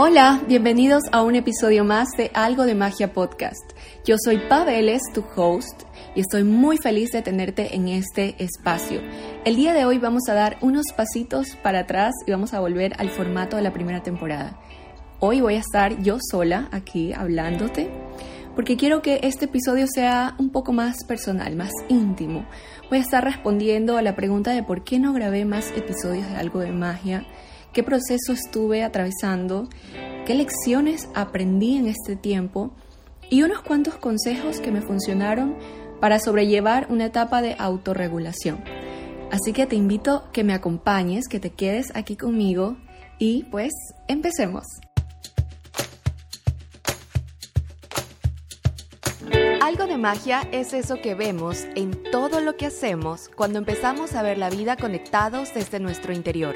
Hola, bienvenidos a un episodio más de Algo de Magia Podcast. Yo soy Paveles, tu host, y estoy muy feliz de tenerte en este espacio. El día de hoy vamos a dar unos pasitos para atrás y vamos a volver al formato de la primera temporada. Hoy voy a estar yo sola aquí hablándote porque quiero que este episodio sea un poco más personal, más íntimo. Voy a estar respondiendo a la pregunta de por qué no grabé más episodios de algo de magia, qué proceso estuve atravesando, qué lecciones aprendí en este tiempo y unos cuantos consejos que me funcionaron para sobrellevar una etapa de autorregulación. Así que te invito que me acompañes, que te quedes aquí conmigo y pues empecemos. Algo de magia es eso que vemos en todo lo que hacemos cuando empezamos a ver la vida conectados desde nuestro interior.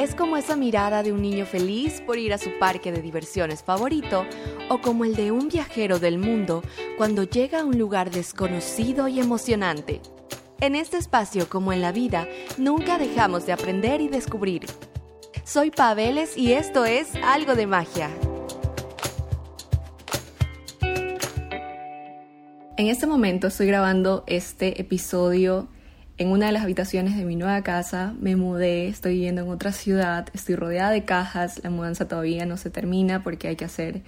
Es como esa mirada de un niño feliz por ir a su parque de diversiones favorito o como el de un viajero del mundo cuando llega a un lugar desconocido y emocionante. En este espacio, como en la vida, nunca dejamos de aprender y descubrir. Soy Paveles y esto es Algo de Magia. En este momento estoy grabando este episodio en una de las habitaciones de mi nueva casa. Me mudé, estoy viviendo en otra ciudad, estoy rodeada de cajas, la mudanza todavía no se termina porque hay que hacer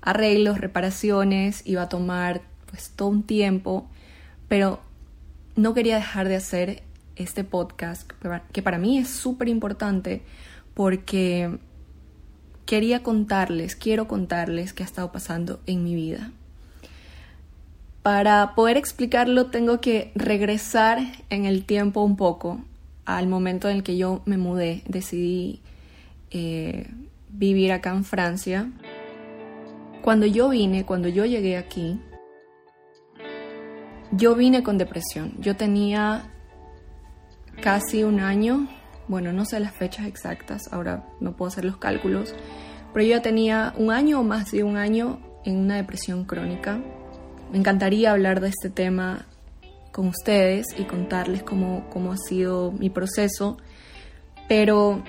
arreglos, reparaciones y va a tomar pues todo un tiempo, pero no quería dejar de hacer este podcast que para mí es súper importante porque quería contarles, quiero contarles qué ha estado pasando en mi vida. Para poder explicarlo tengo que regresar en el tiempo un poco al momento en el que yo me mudé, decidí eh, vivir acá en Francia. Cuando yo vine, cuando yo llegué aquí, yo vine con depresión. Yo tenía casi un año, bueno, no sé las fechas exactas, ahora no puedo hacer los cálculos, pero yo ya tenía un año o más de un año en una depresión crónica me encantaría hablar de este tema con ustedes y contarles cómo, cómo ha sido mi proceso, pero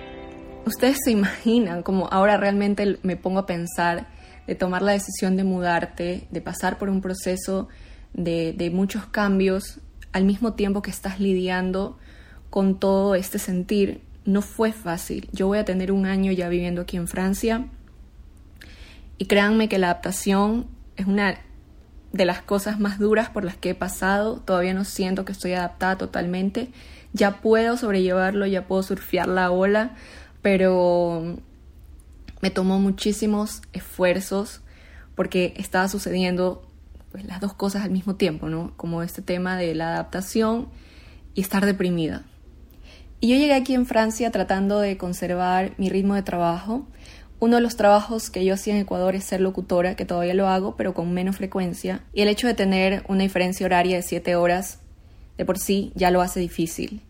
ustedes se imaginan como ahora realmente me pongo a pensar de tomar la decisión de mudarte, de pasar por un proceso de, de muchos cambios al mismo tiempo que estás lidiando con todo este sentir. No fue fácil. Yo voy a tener un año ya viviendo aquí en Francia y créanme que la adaptación es una de las cosas más duras por las que he pasado. Todavía no siento que estoy adaptada totalmente. Ya puedo sobrellevarlo, ya puedo surfear la ola, pero me tomó muchísimos esfuerzos porque estaba sucediendo pues, las dos cosas al mismo tiempo, ¿no? Como este tema de la adaptación y estar deprimida. Y yo llegué aquí en Francia tratando de conservar mi ritmo de trabajo, uno de los trabajos que yo hacía en Ecuador es ser locutora, que todavía lo hago, pero con menos frecuencia. Y el hecho de tener una diferencia horaria de 7 horas de por sí ya lo hace difícil.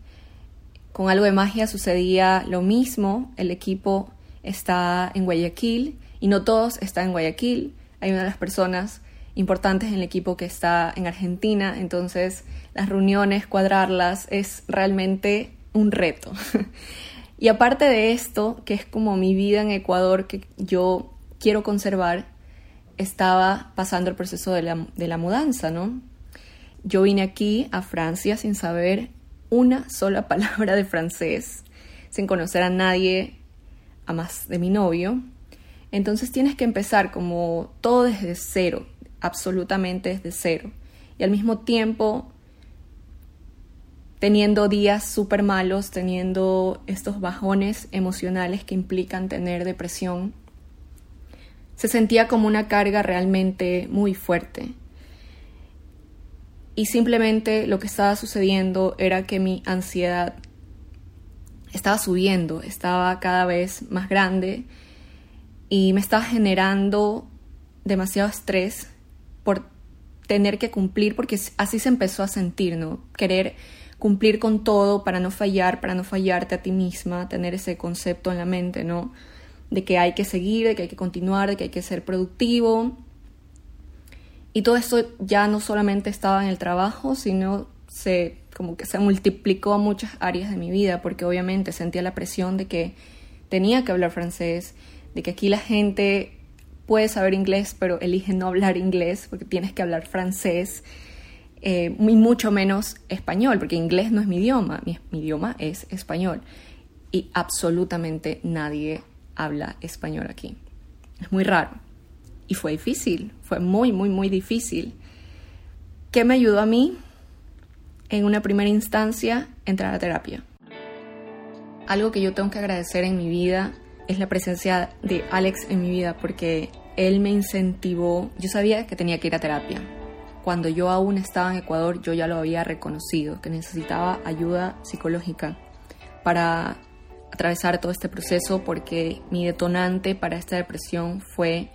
Con algo de magia sucedía lo mismo. El equipo está en Guayaquil y no todos están en Guayaquil. Hay una de las personas importantes en el equipo que está en Argentina, entonces las reuniones, cuadrarlas, es realmente un reto. Y aparte de esto, que es como mi vida en Ecuador que yo quiero conservar, estaba pasando el proceso de la, de la mudanza, ¿no? Yo vine aquí a Francia sin saber una sola palabra de francés, sin conocer a nadie, a más de mi novio. Entonces tienes que empezar como todo desde cero, absolutamente desde cero. Y al mismo tiempo teniendo días súper malos, teniendo estos bajones emocionales que implican tener depresión. Se sentía como una carga realmente muy fuerte. Y simplemente lo que estaba sucediendo era que mi ansiedad estaba subiendo, estaba cada vez más grande y me estaba generando demasiado estrés por tener que cumplir, porque así se empezó a sentir, ¿no? Querer cumplir con todo para no fallar, para no fallarte a ti misma, tener ese concepto en la mente, ¿no? De que hay que seguir, de que hay que continuar, de que hay que ser productivo. Y todo esto ya no solamente estaba en el trabajo, sino se como que se multiplicó a muchas áreas de mi vida, porque obviamente sentía la presión de que tenía que hablar francés, de que aquí la gente puede saber inglés, pero elige no hablar inglés porque tienes que hablar francés, eh, y mucho menos español, porque inglés no es mi idioma, mi, mi idioma es español. Y absolutamente nadie habla español aquí. Es muy raro. Y fue difícil, fue muy, muy, muy difícil. ¿Qué me ayudó a mí? En una primera instancia, entrar a terapia. Algo que yo tengo que agradecer en mi vida es la presencia de Alex en mi vida porque él me incentivó. Yo sabía que tenía que ir a terapia. Cuando yo aún estaba en Ecuador, yo ya lo había reconocido, que necesitaba ayuda psicológica para atravesar todo este proceso porque mi detonante para esta depresión fue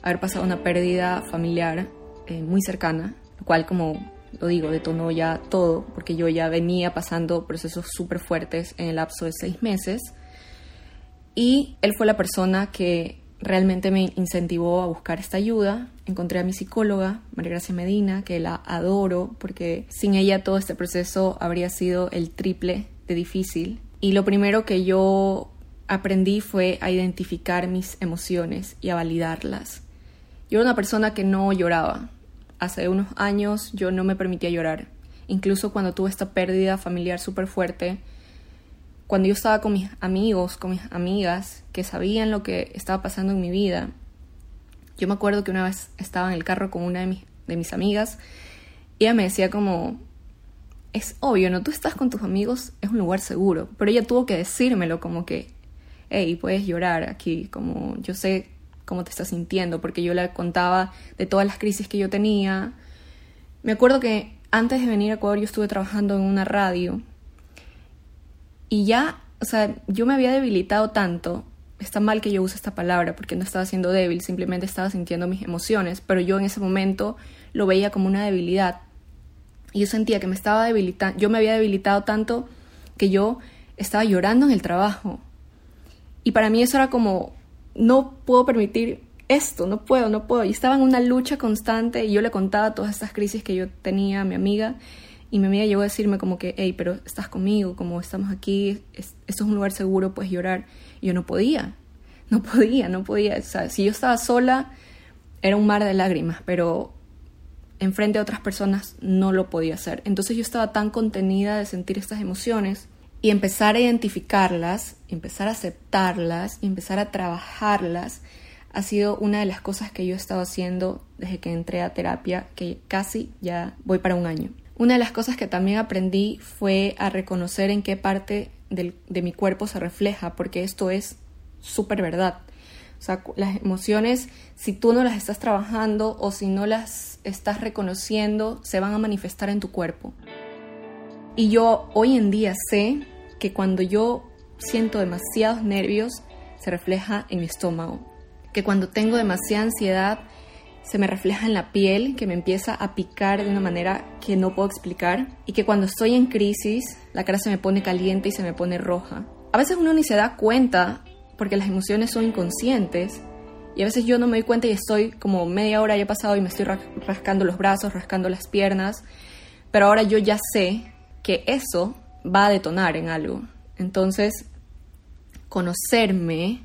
haber pasado una pérdida familiar eh, muy cercana, lo cual como lo digo, detonó ya todo, porque yo ya venía pasando procesos súper fuertes en el lapso de seis meses. Y él fue la persona que realmente me incentivó a buscar esta ayuda. Encontré a mi psicóloga, María Gracia Medina, que la adoro, porque sin ella todo este proceso habría sido el triple de difícil. Y lo primero que yo aprendí fue a identificar mis emociones y a validarlas. Yo era una persona que no lloraba. Hace unos años yo no me permitía llorar. Incluso cuando tuve esta pérdida familiar súper fuerte, cuando yo estaba con mis amigos, con mis amigas, que sabían lo que estaba pasando en mi vida, yo me acuerdo que una vez estaba en el carro con una de mis, de mis amigas y ella me decía como, es obvio, ¿no? Tú estás con tus amigos, es un lugar seguro, pero ella tuvo que decírmelo como que, hey, puedes llorar aquí, como yo sé cómo te estás sintiendo, porque yo le contaba de todas las crisis que yo tenía. Me acuerdo que antes de venir a Ecuador yo estuve trabajando en una radio y ya, o sea, yo me había debilitado tanto. Está mal que yo use esta palabra porque no estaba siendo débil, simplemente estaba sintiendo mis emociones, pero yo en ese momento lo veía como una debilidad y yo sentía que me estaba debilitando, yo me había debilitado tanto que yo estaba llorando en el trabajo. Y para mí eso era como, no puedo permitir esto, no puedo, no puedo. Y estaba en una lucha constante y yo le contaba todas estas crisis que yo tenía a mi amiga y mi amiga llegó a decirme como que, hey, pero estás conmigo, como estamos aquí, esto es un lugar seguro, puedes llorar. Y yo no podía, no podía, no podía. O sea, si yo estaba sola, era un mar de lágrimas, pero enfrente de otras personas no lo podía hacer. Entonces yo estaba tan contenida de sentir estas emociones y empezar a identificarlas, empezar a aceptarlas y empezar a trabajarlas ha sido una de las cosas que yo he estado haciendo desde que entré a terapia, que casi ya voy para un año. Una de las cosas que también aprendí fue a reconocer en qué parte de mi cuerpo se refleja, porque esto es súper verdad. O sea, las emociones, si tú no las estás trabajando o si no las estás reconociendo, se van a manifestar en tu cuerpo. Y yo hoy en día sé que cuando yo siento demasiados nervios, se refleja en mi estómago. Que cuando tengo demasiada ansiedad, se me refleja en la piel, que me empieza a picar de una manera que no puedo explicar. Y que cuando estoy en crisis, la cara se me pone caliente y se me pone roja. A veces uno ni se da cuenta porque las emociones son inconscientes y a veces yo no me doy cuenta y estoy como media hora ya pasado y me estoy rascando los brazos, rascando las piernas, pero ahora yo ya sé que eso va a detonar en algo. Entonces, conocerme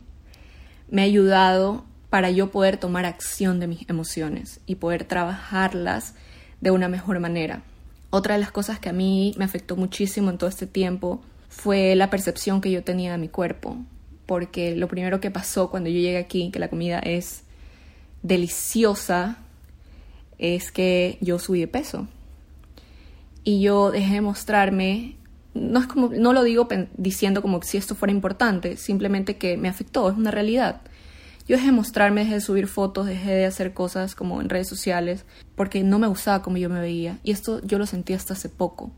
me ha ayudado para yo poder tomar acción de mis emociones y poder trabajarlas de una mejor manera. Otra de las cosas que a mí me afectó muchísimo en todo este tiempo fue la percepción que yo tenía de mi cuerpo porque lo primero que pasó cuando yo llegué aquí, que la comida es deliciosa, es que yo subí de peso. Y yo dejé de mostrarme, no, es como, no lo digo diciendo como si esto fuera importante, simplemente que me afectó, es una realidad. Yo dejé de mostrarme, dejé de subir fotos, dejé de hacer cosas como en redes sociales, porque no me gustaba como yo me veía. Y esto yo lo sentí hasta hace poco.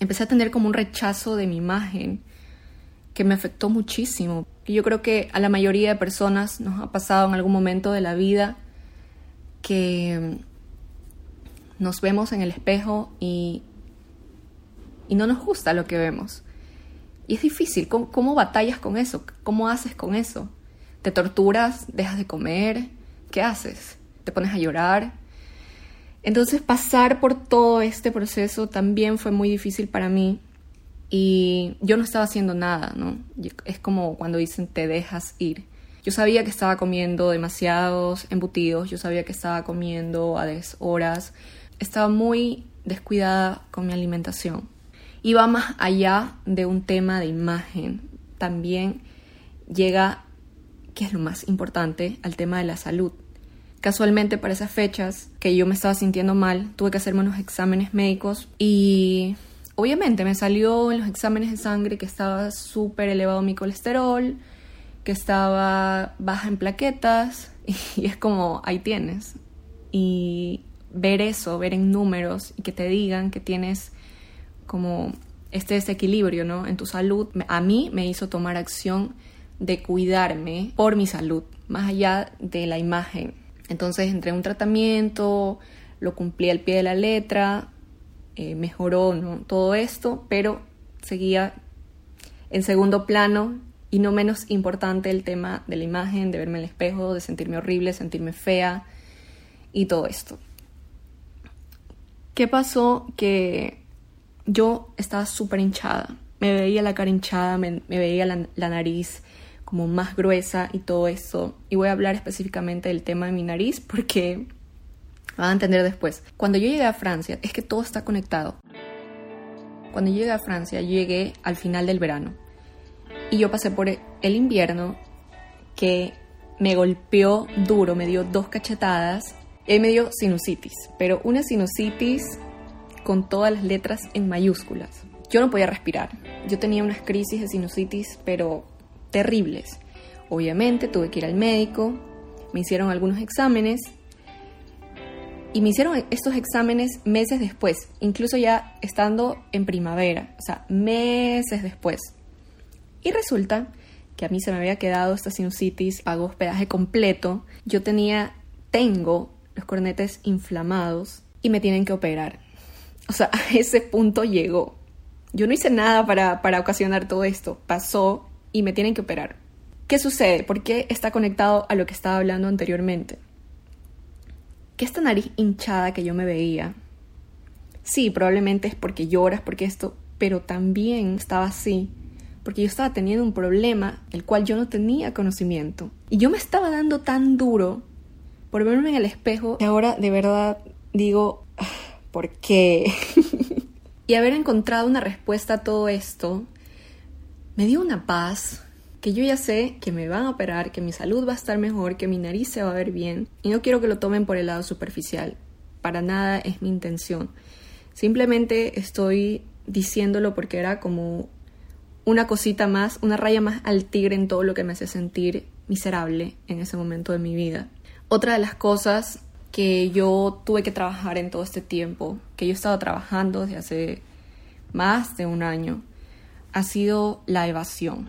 Empecé a tener como un rechazo de mi imagen que me afectó muchísimo. Yo creo que a la mayoría de personas nos ha pasado en algún momento de la vida que nos vemos en el espejo y, y no nos gusta lo que vemos. Y es difícil. ¿Cómo, ¿Cómo, batallas con eso? ¿Cómo haces con eso? ¿Te torturas? ¿Dejas de comer? ¿Qué haces? ¿Te pones a llorar? Entonces pasar por todo este proceso también fue muy difícil para mí y yo no estaba haciendo nada, ¿no? Es como cuando dicen te dejas ir. Yo sabía que estaba comiendo demasiados embutidos, yo sabía que estaba comiendo a deshoras, estaba muy descuidada con mi alimentación. Iba más allá de un tema de imagen, también llega, que es lo más importante, al tema de la salud. Casualmente para esas fechas que yo me estaba sintiendo mal, tuve que hacerme unos exámenes médicos y obviamente me salió en los exámenes de sangre que estaba súper elevado mi colesterol, que estaba baja en plaquetas y es como, ahí tienes. Y ver eso, ver en números y que te digan que tienes como este desequilibrio ¿no? en tu salud, a mí me hizo tomar acción de cuidarme por mi salud, más allá de la imagen. Entonces entré en un tratamiento, lo cumplí al pie de la letra, eh, mejoró ¿no? todo esto, pero seguía en segundo plano y no menos importante el tema de la imagen, de verme en el espejo, de sentirme horrible, sentirme fea y todo esto. ¿Qué pasó? Que yo estaba súper hinchada. Me veía la cara hinchada, me, veía la, nariz como más gruesa y todo eso. Y voy a hablar específicamente del tema de mi nariz porque van a entender después. Cuando yo llegué a Francia, es que todo está conectado. Cuando llegué a Francia, llegué al final del verano. Y yo pasé por el invierno que me golpeó duro, me dio dos cachetadas y me dio sinusitis, pero una sinusitis con todas las letras en mayúsculas. Yo no podía respirar. Yo tenía unas crisis de sinusitis, pero terribles. Obviamente tuve que ir al médico, me hicieron algunos exámenes y me hicieron estos exámenes meses después, incluso ya estando en primavera, o sea, meses después. Y resulta que a mí se me había quedado esta sinusitis, pagó hospedaje completo. Yo tenía, tengo los cornetes inflamados y me tienen que operar. O sea, a ese punto llegó. Yo no hice nada para, para ocasionar todo esto. Pasó y me tienen que operar. ¿Qué sucede? ¿Por qué está conectado a lo que estaba hablando anteriormente? Que esta nariz hinchada que yo me veía, sí, probablemente es porque lloras, porque esto, pero también estaba así porque yo estaba teniendo un problema del cual yo no tenía conocimiento. Y yo me estaba dando tan duro por verme en el espejo, y ahora de verdad digo, ah, ¿por qué? y haber encontrado una respuesta a todo esto me dio una paz que yo ya sé que me van a operar, que mi salud va a estar mejor, que mi nariz se va a ver bien y no quiero que lo tomen por el lado superficial. Para nada es mi intención. Simplemente estoy diciéndolo porque era como una cosita más, una raya más al tigre en todo lo que me hace sentir miserable en ese momento de mi vida. Otra de las cosas que yo tuve que trabajar en todo este tiempo, que yo he estado trabajando desde hace más de un año, ha sido la evasión.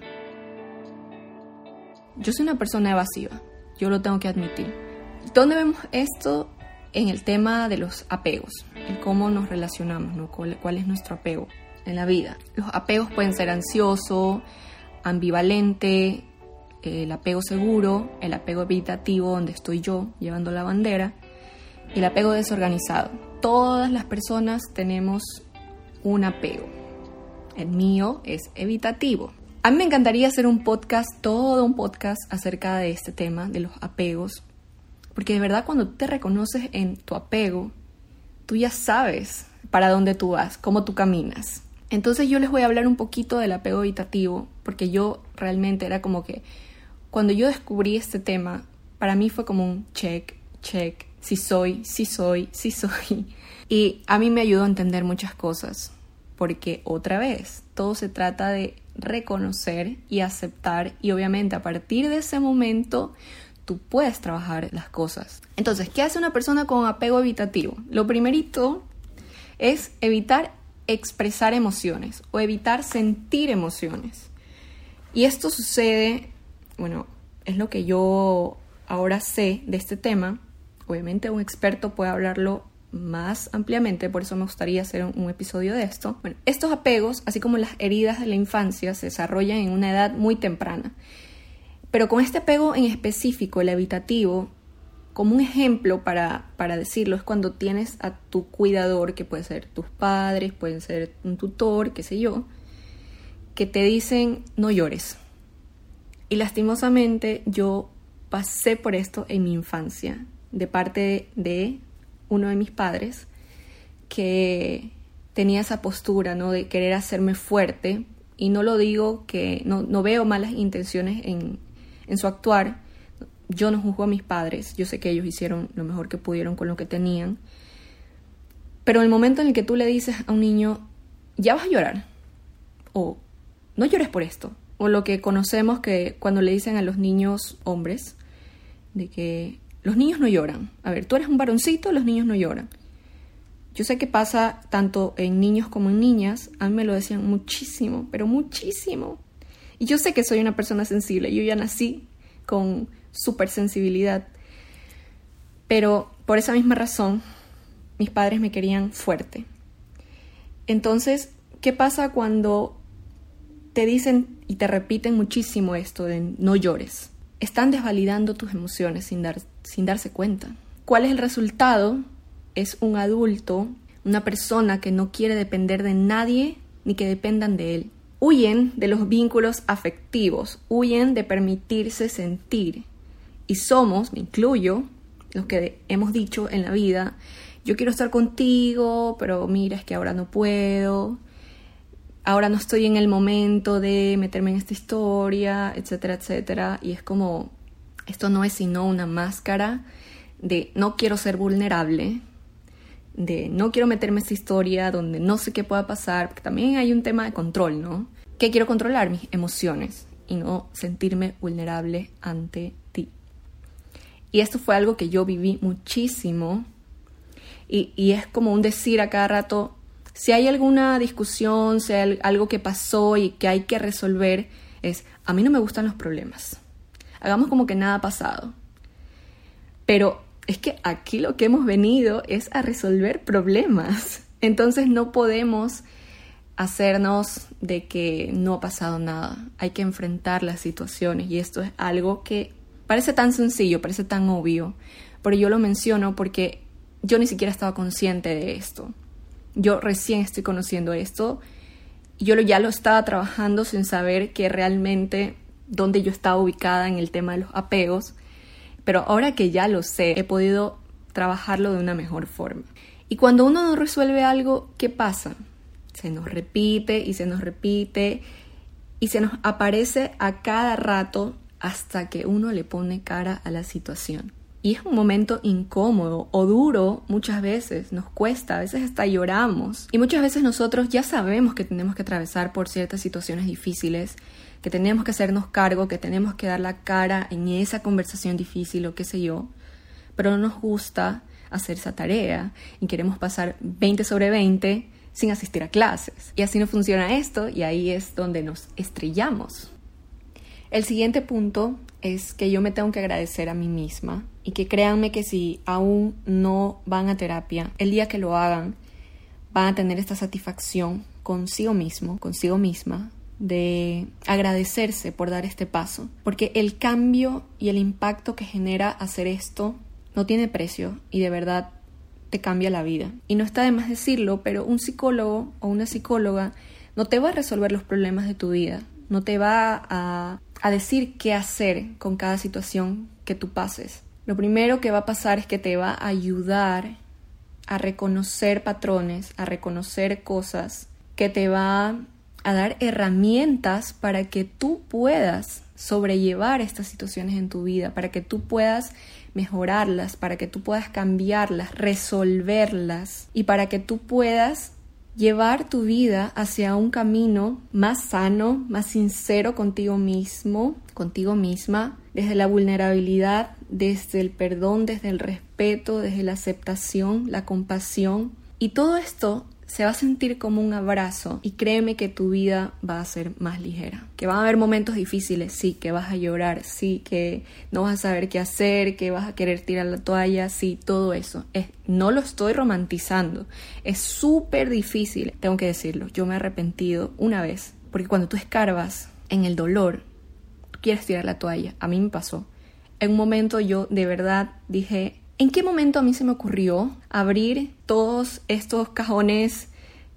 Yo soy una persona evasiva, yo lo tengo que admitir. ¿Dónde vemos esto? En el tema de los apegos, en cómo nos relacionamos, ¿no? ¿Cuál, es nuestro apego en la vida? Los apegos pueden ser ansioso, ambivalente, el apego seguro, el apego evitativo, donde estoy yo llevando la bandera, el apego desorganizado. Todas las personas tenemos un apego. El mío es evitativo. A mí me encantaría hacer un podcast, todo un podcast acerca de este tema, de los apegos, porque de verdad cuando te reconoces en tu apego, tú ya sabes para dónde tú vas, cómo tú caminas. Entonces yo les voy a hablar un poquito del apego evitativo, porque yo realmente era como que cuando yo descubrí este tema, para mí fue como un check, check, si soy, si soy, si soy. Y a mí me ayudó a entender muchas cosas, porque otra vez, todo se trata de reconocer y aceptar y obviamente a partir de ese momento tú puedes trabajar las cosas. Entonces, ¿qué hace una persona con apego evitativo? Lo primerito es evitar expresar emociones o evitar sentir emociones. Y esto sucede bueno, es lo que yo ahora sé de este tema. Obviamente un experto puede hablarlo más ampliamente, por eso me gustaría hacer un, episodio de esto. Bueno, estos apegos, así como las heridas de la infancia, se desarrollan en una edad muy temprana. Pero con este apego en específico, el evitativo, como un ejemplo para, para decirlo, es cuando tienes a tu cuidador, que puede ser tus padres, pueden ser un tutor, qué sé yo, que te dicen no llores. Y lastimosamente yo pasé por esto en mi infancia, de parte de uno de mis padres, que tenía esa postura, ¿no? De querer hacerme fuerte. Y no lo digo que no, no veo malas intenciones en, en su actuar. Yo no juzgo a mis padres. Yo sé que ellos hicieron lo mejor que pudieron con lo que tenían. Pero el momento en el que tú le dices a un niño, ya vas a llorar, o no llores por esto, o lo que conocemos que cuando le dicen a los niños hombres, de que los niños no lloran. A ver, tú eres un varoncito, los niños no lloran. Yo sé que pasa tanto en niños como en niñas, a mí me lo decían muchísimo, pero muchísimo. Y yo sé que soy una persona sensible, yo ya nací con sensibilidad. pero por esa misma razón mis padres me querían fuerte. Entonces, ¿qué pasa cuando te dicen y te repiten muchísimo esto de no llores? Están desvalidando tus emociones sin, dar, sin darse cuenta. ¿Cuál es el resultado? Es un adulto, una persona que no quiere depender de nadie ni que dependan de él. Huyen de los vínculos afectivos, huyen de permitirse sentir. Y somos, me incluyo, los que hemos dicho en la vida, yo quiero estar contigo, pero mira, es que ahora no puedo, ahora no estoy en el momento de meterme en esta historia, etcétera, etcétera. Y es como, esto no es sino una máscara de no quiero ser vulnerable, de no quiero meterme en esta historia donde no sé qué pueda pasar, porque también hay un tema de control, ¿no? Que quiero controlar mis emociones y no sentirme vulnerable ante ti. Y esto fue algo que yo viví muchísimo y, y es como un decir a cada rato, si hay alguna discusión, si hay algo que pasó y que hay que resolver, es, a mí no me gustan los problemas. Hagamos como que nada ha pasado. Pero es que aquí lo que hemos venido es a resolver problemas. Entonces no podemos hacernos de que no ha pasado nada. Hay que enfrentar las situaciones y esto es algo que parece tan sencillo, parece tan obvio, pero yo lo menciono porque yo ni siquiera estaba consciente de esto. Yo recién estoy conociendo esto. Yo ya lo estaba trabajando sin saber que realmente dónde yo estaba ubicada en el tema de los apegos. Pero ahora que ya lo sé, he podido trabajarlo de una mejor forma. Y cuando uno no resuelve algo, ¿qué pasa? Se nos repite y se nos repite y se nos aparece a cada rato hasta que uno le pone cara a la situación. Y es un momento incómodo o duro muchas veces, nos cuesta, a veces hasta lloramos. Y muchas veces nosotros ya sabemos que tenemos que atravesar por ciertas situaciones difíciles, que tenemos que hacernos cargo, que tenemos que dar la cara en esa conversación difícil o qué sé yo, pero no nos gusta hacer esa tarea y queremos pasar 20 sobre 20 sin asistir a clases. Y así no funciona esto y ahí es donde nos estrellamos. El siguiente punto es que yo me tengo que agradecer a mí misma y que créanme que si aún no van a terapia, el día que lo hagan, van a tener esta satisfacción consigo mismo, consigo misma, de agradecerse por dar este paso, porque el cambio y el impacto que genera hacer esto no tiene precio y de verdad te cambia la vida. Y no está de más decirlo, pero un psicólogo o una psicóloga no te va a resolver los problemas de tu vida, no te va a a decir qué hacer con cada situación que tú pases. Lo primero que va a pasar es que te va a ayudar a reconocer patrones, a reconocer cosas, que te va a dar herramientas para que tú puedas sobrellevar estas situaciones en tu vida, para que tú puedas mejorarlas, para que tú puedas cambiarlas, resolverlas y para que tú puedas llevar tu vida hacia un camino más sano, más sincero contigo mismo, contigo misma, desde la vulnerabilidad, desde el perdón, desde el respeto, desde la aceptación, la compasión. Y todo esto se va a sentir como un abrazo y créeme que tu vida va a ser más ligera. Que van a haber momentos difíciles, sí, que vas a llorar, sí, que no vas a saber qué hacer, que vas a querer tirar la toalla, sí, todo eso. Es, no lo estoy romantizando, es súper difícil, tengo que decirlo, yo me he arrepentido una vez, porque cuando tú escarbas en el dolor, tú quieres tirar la toalla, a mí me pasó. En un momento yo de verdad dije, ¿En qué momento a mí se me ocurrió abrir todos estos cajones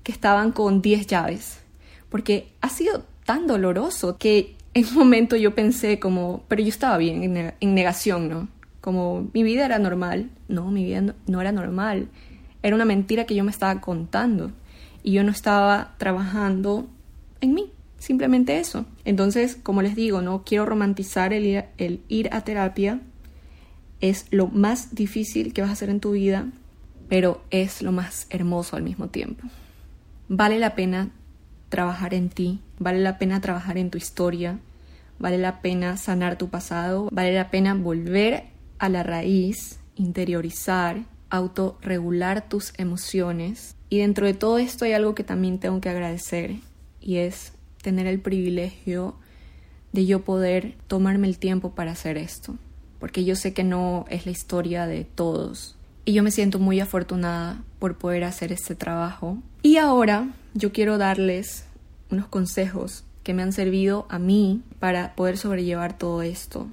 que estaban con 10 llaves? Porque ha sido tan doloroso que en un momento yo pensé como, pero yo estaba bien en, negación, ¿no? Como mi vida era normal. No, mi vida no era normal. Era una mentira que yo me estaba contando y yo no estaba trabajando en mí, simplemente eso. Entonces, como les digo, no quiero romantizar el ir, el ir a terapia. Es lo más difícil que vas a hacer en tu vida, pero es lo más hermoso al mismo tiempo. Vale la pena trabajar en ti, vale la pena trabajar en tu historia, vale la pena sanar tu pasado, vale la pena volver a la raíz, interiorizar, autorregular tus emociones. Y dentro de todo esto hay algo que también tengo que agradecer y es tener el privilegio de yo poder tomarme el tiempo para hacer esto, porque yo sé que no es la historia de todos. Y yo me siento muy afortunada por poder hacer este trabajo. Y ahora yo quiero darles unos consejos que me han servido a mí para poder sobrellevar todo esto.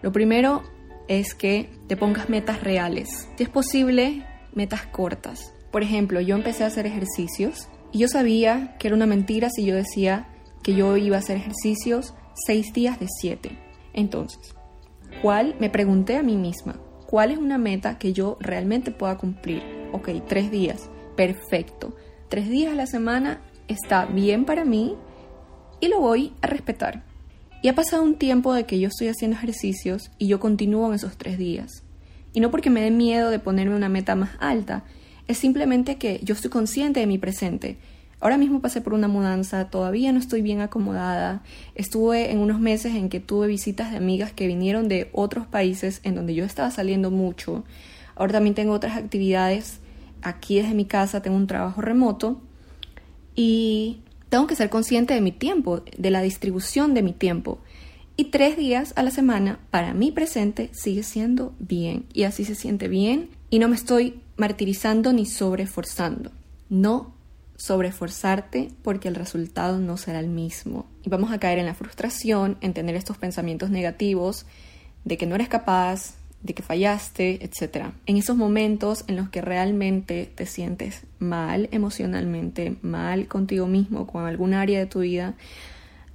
Lo primero es que te pongas metas reales. Si es posible, metas cortas. Por ejemplo, yo empecé a hacer ejercicios y yo sabía que era una mentira si yo decía que yo iba a hacer ejercicios seis días de siete. Entonces, ¿cuál? Me pregunté a mí misma, ¿cuál es una meta que yo realmente pueda cumplir? Ok, tres días, perfecto. Tres días a la semana está bien para mí y lo voy a respetar. Y ha pasado un tiempo de que yo estoy haciendo ejercicios y yo continúo en esos tres días. Y no porque me dé miedo de ponerme una meta más alta, es simplemente que yo estoy consciente de mi presente. Ahora mismo pasé por una mudanza, todavía no estoy bien acomodada. Estuve en unos meses en que tuve visitas de amigas que vinieron de otros países en donde yo estaba saliendo mucho. Ahora también tengo otras actividades aquí desde mi casa, tengo un trabajo remoto y tengo que ser consciente de mi tiempo, de la distribución de mi tiempo. Y tres días a la semana para mi presente sigue siendo bien. Y así se siente bien y no me estoy martirizando ni sobreforzando. No sobreforzarte porque el resultado no será el mismo. Y vamos a caer en la frustración, en tener estos pensamientos negativos de que no eres capaz, de que fallaste, etc. En esos momentos en los que realmente te sientes mal emocionalmente, mal contigo mismo, con algún área de tu vida,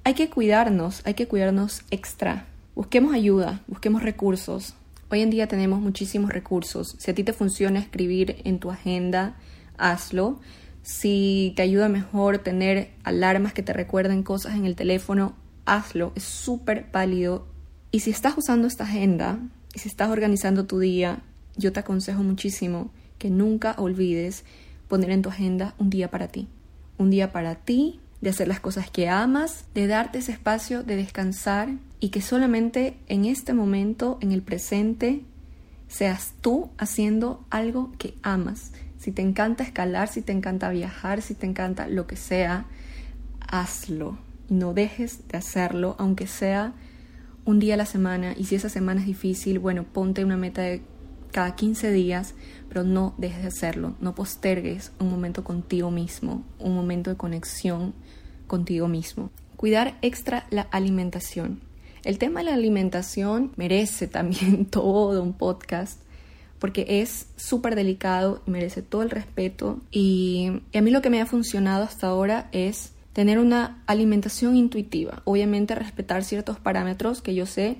hay que cuidarnos, hay que cuidarnos extra. Busquemos ayuda, busquemos recursos. Hoy en día tenemos muchísimos recursos. Si a ti te funciona escribir en tu agenda, hazlo. Si te ayuda mejor tener alarmas que te recuerden cosas en el teléfono, hazlo. Es súper válido. Y si estás usando esta agenda, y si estás organizando tu día, yo te aconsejo muchísimo que nunca olvides poner en tu agenda un día para ti. Un día para ti, de hacer las cosas que amas, de darte ese espacio de descansar y que solamente en este momento, en el presente, seas tú haciendo algo que amas. Si te encanta escalar, si te encanta viajar, si te encanta lo que sea, hazlo y no dejes de hacerlo, aunque sea un día a la semana y si esa semana es difícil, bueno, ponte una meta de cada 15 días, pero no dejes de hacerlo, no postergues un momento contigo mismo, un momento de conexión contigo mismo. Cuidar extra la alimentación. El tema de la alimentación merece también todo un podcast porque es súper delicado y merece todo el respeto y, y a mí lo que me ha funcionado hasta ahora es tener una alimentación intuitiva, obviamente respetar ciertos parámetros que yo sé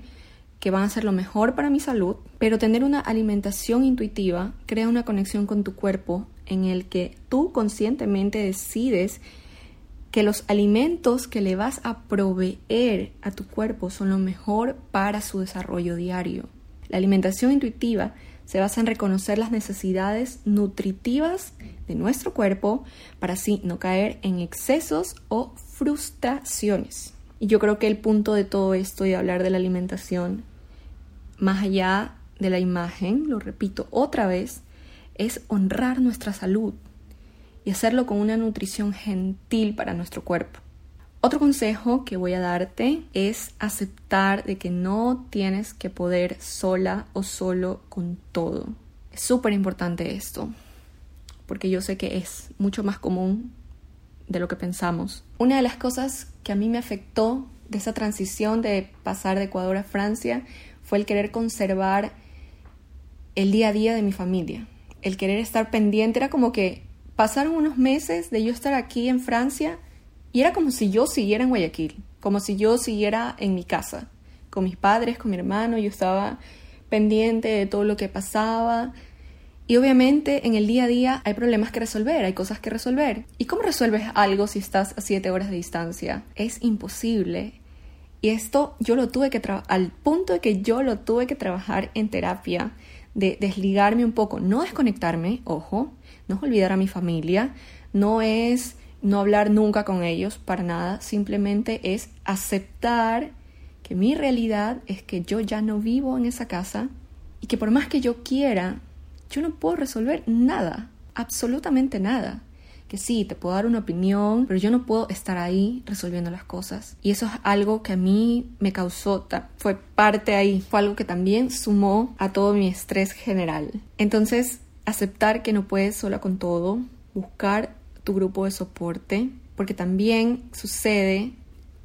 que van a ser lo mejor para mi salud, pero tener una alimentación intuitiva crea una conexión con tu cuerpo en el que tú conscientemente decides que los alimentos que le vas a proveer a tu cuerpo son lo mejor para su desarrollo diario. La alimentación intuitiva se basa en reconocer las necesidades nutritivas de nuestro cuerpo para así no caer en excesos o frustraciones. Y yo creo que el punto de todo esto y hablar de la alimentación, más allá de la imagen, lo repito otra vez, es honrar nuestra salud y hacerlo con una nutrición gentil para nuestro cuerpo. Otro consejo que voy a darte es aceptar de que no tienes que poder sola o solo con todo. Es súper importante esto, porque yo sé que es mucho más común de lo que pensamos. Una de las cosas que a mí me afectó de esa transición de pasar de Ecuador a Francia fue el querer conservar el día a día de mi familia, el querer estar pendiente. Era como que pasaron unos meses de yo estar aquí en Francia Y era como si yo siguiera en Guayaquil, como si yo siguiera en mi casa, con mis padres, con mi hermano, yo estaba pendiente de todo lo que pasaba. Y obviamente en el día a día hay problemas que resolver, hay cosas que resolver. ¿Y cómo resuelves algo si estás a siete horas de distancia? Es imposible. Y esto yo lo tuve que trabajar, al punto de que yo lo tuve que trabajar en terapia, de desligarme un poco, no desconectarme, ojo, no olvidar a mi familia, no es no hablar nunca con ellos para nada, simplemente es aceptar que mi realidad es que yo ya no vivo en esa casa y que por más que yo quiera, yo no puedo resolver nada, absolutamente nada. Que sí, te puedo dar una opinión, pero yo no puedo estar ahí resolviendo las cosas. Y eso es algo que a mí me causó, fue parte ahí, fue algo que también sumó a todo mi estrés general. Entonces, aceptar que no puedes sola con todo, buscar tu grupo de soporte, porque también sucede,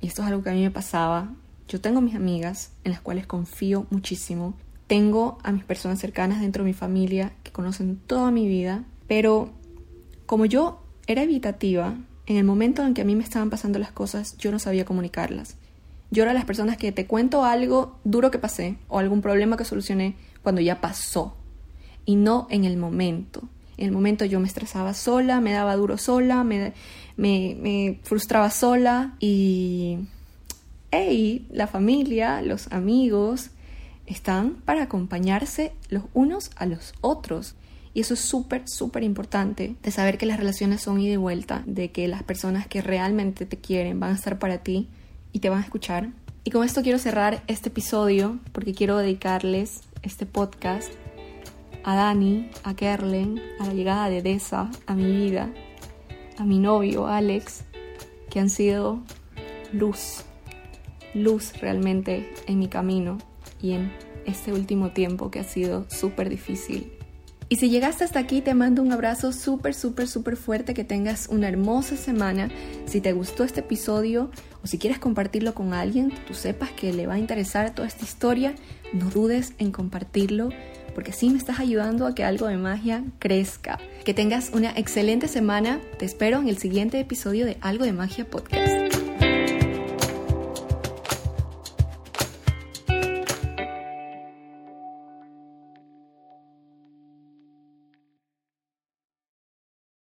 y esto es algo que a mí me pasaba, yo tengo mis amigas en las cuales confío muchísimo, tengo a mis personas cercanas dentro de mi familia que conocen toda mi vida, pero como yo era evitativa, en el momento en que a mí me estaban pasando las cosas, yo no sabía comunicarlas. Yo era las personas que te cuento algo duro que pasé o algún problema que solucioné cuando ya pasó y no en el momento. En el momento yo me estresaba sola, me daba duro sola, me, me, frustraba sola y, hey, la familia, los amigos están para acompañarse los unos a los otros. Y eso es súper, súper importante, de saber que las relaciones son ida y vuelta, de que las personas que realmente te quieren van a estar para ti y te van a escuchar. Y con esto quiero cerrar este episodio porque quiero dedicarles este podcast a Dani, a Kerlen, a la llegada de Dessa a mi vida, a mi novio Alex, que han sido luz, luz realmente en mi camino y en este último tiempo que ha sido súper difícil. Y si llegaste hasta aquí, te mando un abrazo súper, súper, súper fuerte, que tengas una hermosa semana. Si te gustó este episodio o si quieres compartirlo con alguien, tú sepas que le va a interesar toda esta historia, no dudes en compartirlo porque así me estás ayudando a que algo de magia crezca. Que tengas una excelente semana. Te espero en el siguiente episodio de Algo de Magia Podcast.